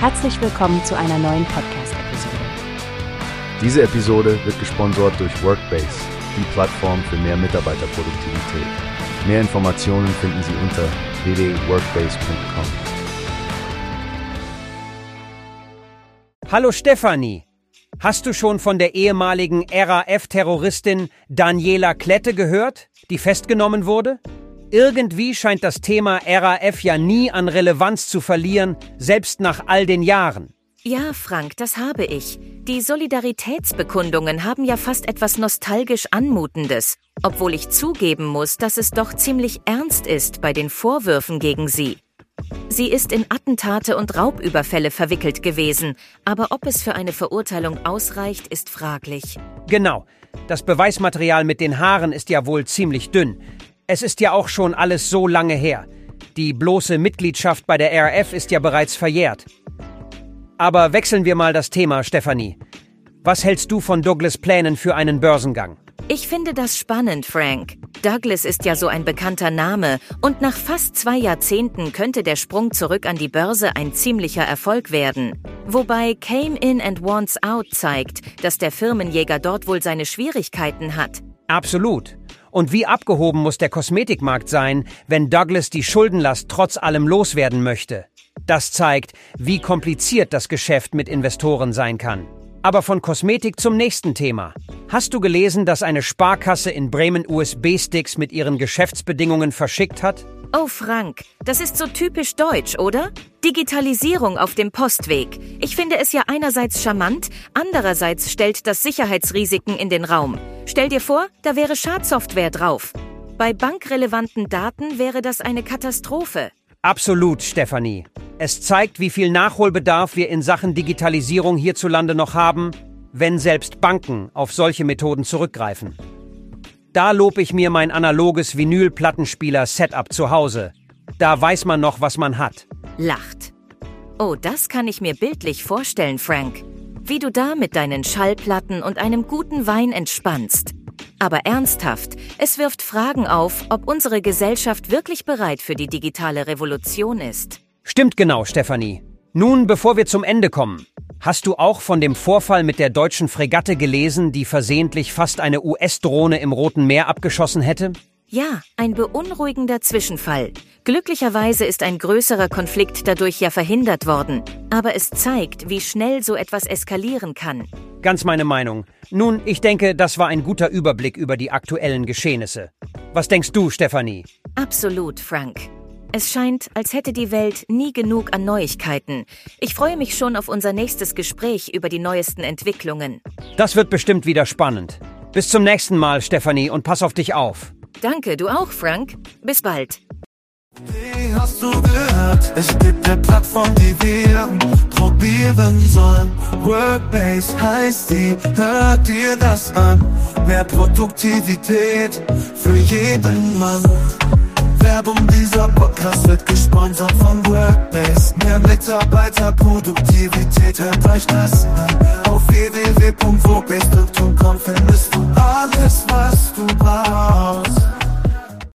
Herzlich willkommen zu einer neuen Podcast-Episode. Diese Episode wird gesponsert durch Workbase, die Plattform für mehr Mitarbeiterproduktivität. Mehr Informationen finden Sie unter www.workbase.com. Hallo Stefanie. Hast du schon von der ehemaligen RAF-Terroristin Daniela Klette gehört, die festgenommen wurde? Irgendwie scheint das Thema RAF ja nie an Relevanz zu verlieren, selbst nach all den Jahren. Ja, Frank, das habe ich. Die Solidaritätsbekundungen haben ja fast etwas nostalgisch Anmutendes, obwohl ich zugeben muss, dass es doch ziemlich ernst ist bei den Vorwürfen gegen sie. Sie ist in Attentate und Raubüberfälle verwickelt gewesen, aber ob es für eine Verurteilung ausreicht, ist fraglich. Genau. Das Beweismaterial mit den Haaren ist ja wohl ziemlich dünn. Es ist ja auch schon alles so lange her. Die bloße Mitgliedschaft bei der RAF ist ja bereits verjährt. Aber wechseln wir mal das Thema, Stefanie. Was hältst du von Douglas Plänen für einen Börsengang? Ich finde das spannend, Frank. Douglas ist ja so ein bekannter Name und nach fast zwei Jahrzehnten könnte der Sprung zurück an die Börse ein ziemlicher Erfolg werden. Wobei Came In and Wants Out zeigt, dass der Firmenjäger dort wohl seine Schwierigkeiten hat. Absolut. Und wie abgehoben muss der Kosmetikmarkt sein, wenn Douglas die Schuldenlast trotz allem loswerden möchte? Das zeigt, wie kompliziert das Geschäft mit Investoren sein kann. Aber von Kosmetik zum nächsten Thema. Hast du gelesen, dass eine Sparkasse in Bremen USB-Sticks mit ihren Geschäftsbedingungen verschickt hat? Oh Frank, das ist so typisch deutsch, oder? Digitalisierung auf dem Postweg. Ich finde es ja einerseits charmant, andererseits stellt das Sicherheitsrisiken in den Raum. Stell dir vor, da wäre Schadsoftware drauf. Bei bankrelevanten Daten wäre das eine Katastrophe. Absolut, Stefanie. Es zeigt, wie viel Nachholbedarf wir in Sachen Digitalisierung hierzulande noch haben, wenn selbst Banken auf solche Methoden zurückgreifen. Da lob ich mir mein analoges Vinyl-Plattenspieler-Setup zu Hause. Da weiß man noch, was man hat. Lacht. Oh, das kann ich mir bildlich vorstellen, Frank. Wie du da mit deinen Schallplatten und einem guten Wein entspannst. Aber ernsthaft, es wirft Fragen auf, ob unsere Gesellschaft wirklich bereit für die digitale Revolution ist. Stimmt genau, Stefanie. Nun, bevor wir zum Ende kommen, hast du auch von dem Vorfall mit der deutschen Fregatte gelesen, die versehentlich fast eine US-Drohne im Roten Meer abgeschossen hätte? Ja, ein beunruhigender Zwischenfall. Glücklicherweise ist ein größerer Konflikt dadurch ja verhindert worden. Aber es zeigt, wie schnell so etwas eskalieren kann. Ganz meine Meinung. Nun, ich denke, das war ein guter Überblick über die aktuellen Geschehnisse. Was denkst du, Stefanie? Absolut, Frank. Es scheint, als hätte die Welt nie genug an Neuigkeiten. Ich freue mich schon auf unser nächstes Gespräch über die neuesten Entwicklungen. Das wird bestimmt wieder spannend. Bis zum nächsten Mal, Stefanie, und pass auf dich auf. Danke, du auch, Frank. Bis bald. Wie hast du gehört? Es gibt eine Plattform, die wir probieren sollen. Workbase heißt die, hört dir das an. Mehr Produktivität für jeden Mann. Werbung dieser Podcast wird gesponsert von Workbase. Mehr Mitarbeiterproduktivität, hört euch das an. Auf www.workbase.com findest du alles, was du brauchst.